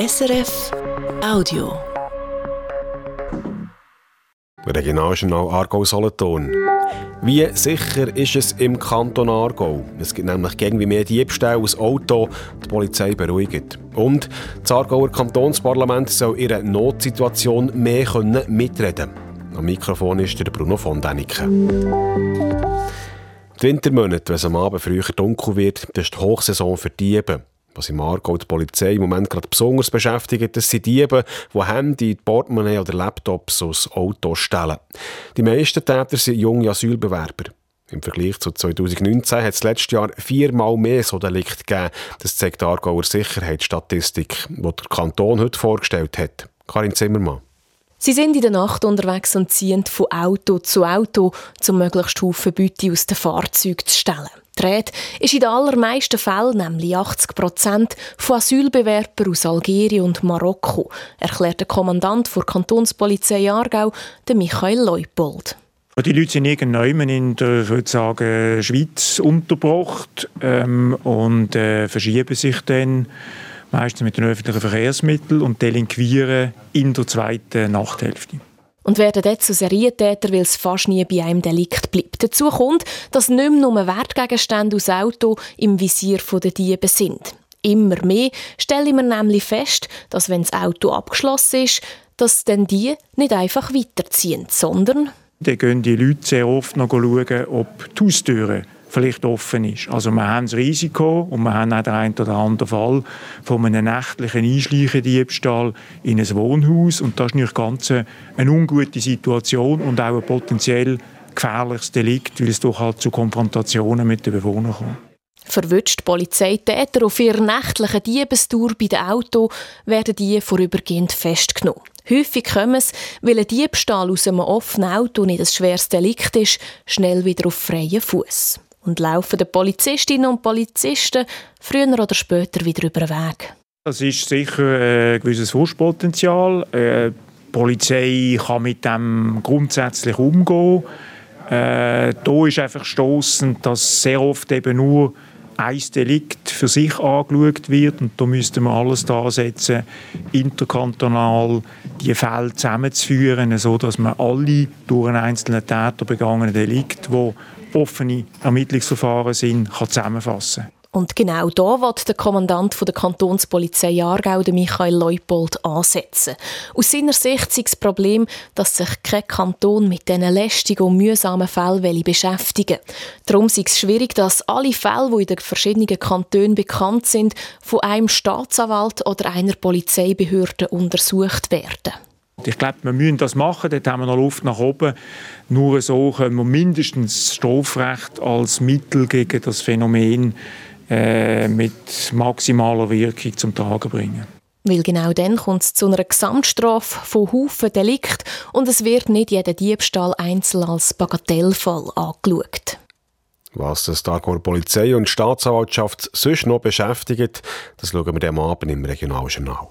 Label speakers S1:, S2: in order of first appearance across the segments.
S1: SRF Audio.
S2: Regionaljournal Aargau-Solothurn. Wie sicher ist es im Kanton Aargau? Es gibt nämlich gegen wie mehr Diebstähle aus Auto, die Polizei beruhigt. Und das Aargauer Kantonsparlament soll in einer Notsituation mehr können mitreden Am Mikrofon ist der Bruno von Däniken. Die Wintermonate, wenn es am Abend früher dunkel wird, das ist die Hochsaison für Diebe. Was im Aargau die Polizei im Moment gerade besonders beschäftigt, das sind Diebe, die Handy, Portemonnaie oder Laptops aus Autos stellen. Die meisten Täter sind junge Asylbewerber. Im Vergleich zu 2019 hat es letztes Jahr viermal mehr so Delikte gegeben. Das zeigt die Aargauer Sicherheitsstatistik, die der Kanton heute vorgestellt hat. Karin Zimmermann.
S3: Sie sind in der Nacht unterwegs und ziehen von Auto zu Auto, um möglichst Haufen Beute aus den Fahrzeugen zu stellen. Die ist in den allermeisten Fällen, nämlich 80 Prozent, von Asylbewerbern aus Algerien und Marokko, erklärt der Kommandant der Kantonspolizei Aargau, Michael Leupold.
S4: Die Leute sind irgendwann in der würde sagen, Schweiz untergebracht ähm, und äh, verschieben sich dann meistens mit den öffentlichen Verkehrsmitteln und delinquieren in der zweiten Nachthälfte.
S3: Und werden dort zu Serientäter, weil es fast nie bei einem Delikt bleibt. Dazu kommt, dass nicht mehr nur Wertgegenstände aus Auto im Visier der Diebe sind. Immer mehr stellen wir nämlich fest, dass wenn das Auto abgeschlossen ist, dass dann die nicht einfach weiterziehen, sondern...
S4: Dann gehen die Leute sehr oft noch schauen, ob die Haustüren vielleicht offen ist. Also wir haben das Risiko und wir haben auch den einen oder anderen Fall von einem nächtlichen Einschleichendiebstahl in ein Wohnhaus und das ist natürlich ganz eine ungute Situation und auch ein potenziell gefährliches Delikt, weil es doch halt zu Konfrontationen mit den Bewohnern kommt.
S3: Verwünscht Polizeitäter auf ihrer nächtlichen Diebestour bei dem Auto, werden die vorübergehend festgenommen. Häufig kommen es, weil ein Diebstahl aus einem offenen Auto nicht ein schweres Delikt ist, schnell wieder auf freien Fuß und laufen die Polizistinnen und Polizisten früher oder später wieder über den Weg.
S4: Das ist sicher äh, ein gewisses Wurstpotenzial. Äh, die Polizei kann mit dem grundsätzlich umgehen. Äh, da ist einfach stoßend, dass sehr oft eben nur ein Delikt für sich angeschaut wird. Und da müsste man alles da setzen, interkantonal die Fälle zusammenzuführen, sodass man alle durch einen einzelnen Täter begangenen Delikte, die offene Ermittlungsverfahren sind, kann zusammenfassen
S3: und genau da wird der Kommandant der Kantonspolizei Aargau, Michael Leupold, ansetzen. Aus seiner Sicht ist das Problem, dass sich kein Kanton mit diesen lästigen und mühsamen Fällen beschäftigen will. Darum ist es schwierig, dass alle Fälle, die in den verschiedenen Kantonen bekannt sind, von einem Staatsanwalt oder einer Polizeibehörde untersucht werden.
S4: Ich glaube, wir müssen das machen, dort haben wir noch Luft nach oben. Nur so können wir mindestens Strafrecht als Mittel gegen das Phänomen äh, mit maximaler Wirkung zum Tragen bringen.
S3: Weil genau dann kommt es zu einer Gesamtstrafe von Haufen Delikt und es wird nicht jeder Diebstahl einzeln als Bagatellfall angeschaut.
S2: Was das Aargauer Polizei und Staatsanwaltschaft sonst noch beschäftigt, das schauen wir am Abend im Regionaljournal.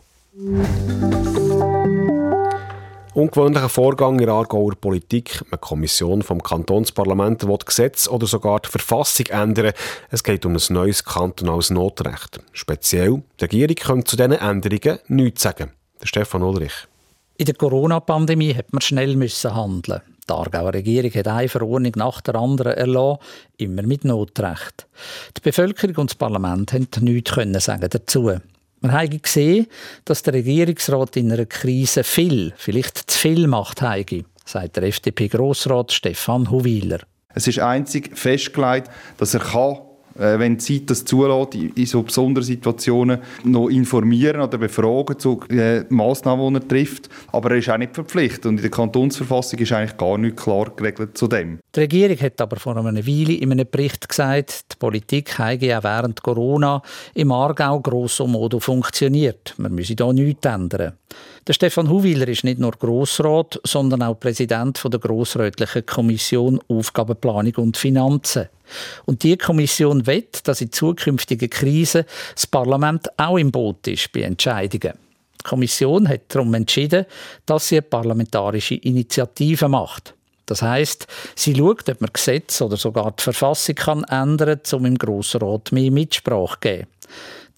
S2: Ungewöhnlicher Vorgang in der Aargauer Politik. Eine Kommission vom Kantonsparlament will Gesetz oder sogar die Verfassung ändern. Es geht um ein neues kantonales Notrecht. Speziell, die Regierung könnte zu diesen Änderungen nichts sagen. Der Stefan Ulrich.
S5: In der Corona-Pandemie hat man schnell müssen handeln. Die Aargauer Regierung hat eine Verordnung nach der anderen erlassen, immer mit Notrecht. Die Bevölkerung und das Parlament haben nichts sagen dazu. Man hat gesehen, dass der Regierungsrat in einer Krise viel, vielleicht zu viel macht, habe, sagt der FDP-Grossrat Stefan Huwiler.
S6: Es ist einzig festgelegt, dass er kann wenn die Zeit das zulässt, in so besonderen Situationen noch informieren oder befragen zu äh, Massnahmen, die er trifft. Aber er ist auch nicht verpflichtet. Und in der Kantonsverfassung ist eigentlich gar nicht klar geregelt zu dem.
S5: Die Regierung hat aber vor einer Weile in einem Bericht gesagt, die Politik habe auch während Corona im Aargau grosso modo funktioniert. Man müsse da nichts ändern. Der Stefan Huwiler ist nicht nur Grossrat, sondern auch Präsident der Grossrätlichen Kommission Aufgabenplanung und Finanzen. Und die Kommission wett, dass in zukünftigen Krisen das Parlament auch im Boot ist bei Entscheidungen. Die Kommission hat darum entschieden, dass sie eine parlamentarische Initiative macht. Das heißt, sie schaut, ob man Gesetze oder sogar die Verfassung kann ändern kann, um im Grossen Rat mehr Mitsprache zu geben.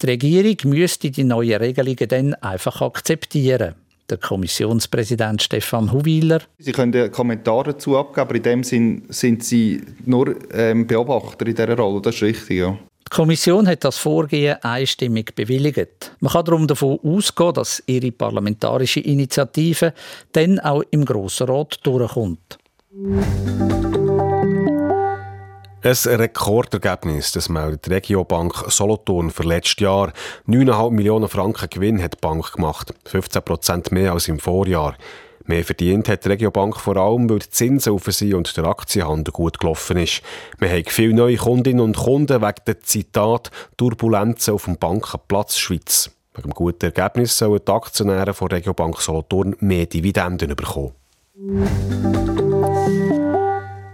S5: Die Regierung müsste die neuen Regelungen dann einfach akzeptieren. Der Kommissionspräsident Stefan Huwiler.
S6: Sie können einen Kommentar dazu abgeben, aber in dem Sinn sind Sie nur ähm, Beobachter in dieser Rolle. Das ist richtig, ja.
S5: Die Kommission hat das Vorgehen einstimmig bewilligt. Man kann darum davon ausgehen, dass ihre parlamentarische Initiative dann auch im Grossen Rat durchkommt.
S2: Ein Rekordergebnis, das meldet die Regiobank Solothurn für letztes Jahr. 9,5 Millionen Franken Gewinn hat die Bank gemacht, 15 Prozent mehr als im Vorjahr. Mehr verdient hat die Regiobank vor allem, weil die Zinsen auf sie und der Aktienhandel gut gelaufen ist. Wir haben viele neue Kundinnen und Kunden wegen der Zitat Turbulenzen auf dem Bankenplatz Schweiz. Wegen dem guten Ergebnis sollen die Aktionäre von Regiobank Solothurn mehr Dividenden bekommen.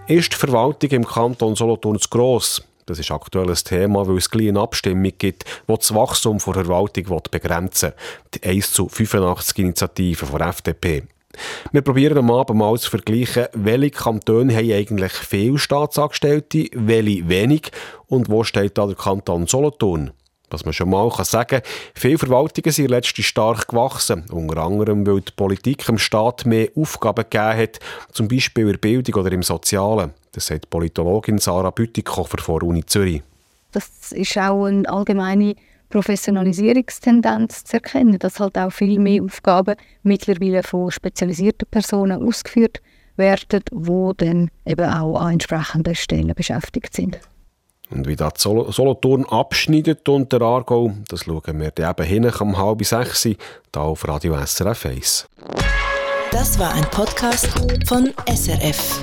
S2: Ist die Verwaltung im Kanton Solothurn zu gross? Das ist aktuell ein Thema, weil es eine Abstimmung gibt, die das Wachstum der Verwaltung begrenzen will. Die 1 zu 85 Initiative von FDP. Wir probieren am Abend mal zu vergleichen, welche Kantone haben eigentlich viele Staatsangestellte, welche wenig und wo steht da der Kanton Solothurn. Was man schon mal sagen kann, viele Verwaltungen sind letztlich stark gewachsen, unter anderem, weil die Politik dem Staat mehr Aufgaben gegeben hat, zum Beispiel in der Bildung oder im Sozialen. Das sagt Politologin Sarah Bütikofer von Uni Zürich.
S7: Das ist auch eine allgemeine Professionalisierungstendenz zu erkennen, dass halt auch viel mehr Aufgaben mittlerweile von spezialisierten Personen ausgeführt werden, die dann eben auch an entsprechenden Stellen beschäftigt sind.
S2: Und wie das Solothurn abschneidet und der Aargau, das schauen wir eben hin um halb sechs hier auf Radio SRF 1.
S1: Das war ein Podcast von SRF.